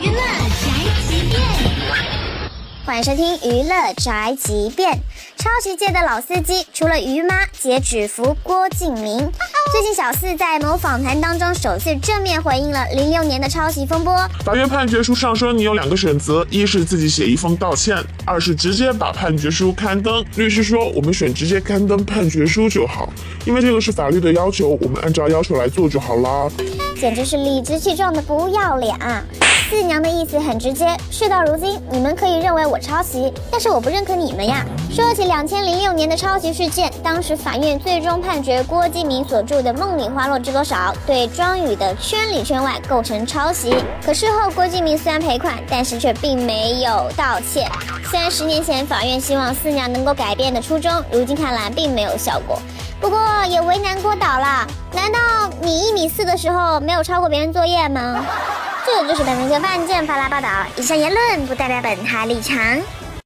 娱乐宅急便，欢迎收听娱乐宅急便。超级界的老司机，除了于妈，接指服郭敬明。最近小四在某访谈当中首次正面回应了零六年的抄袭风波。法院判决书上说，你有两个选择：一是自己写一封道歉，二是直接把判决书刊登。律师说，我们选直接刊登判决书就好，因为这个是法律的要求，我们按照要求来做就好啦。简直是理直气壮的不要脸啊！四娘的意思很直接，事到如今，你们可以认我抄袭，但是我不认可你们呀。说起两千零六年的抄袭事件，当时法院最终判决郭敬明所著的《梦里花落知多少》对庄宇的圈里圈外构成抄袭。可事后郭敬明虽然赔款，但是却并没有道歉。虽然十年前法院希望四娘能够改变的初衷，如今看来并没有效果。不过也为难郭导了，难道你一米四的时候没有抄过别人作业吗？这就是本明星犯贱发来报道，以上言论不代表本台立场。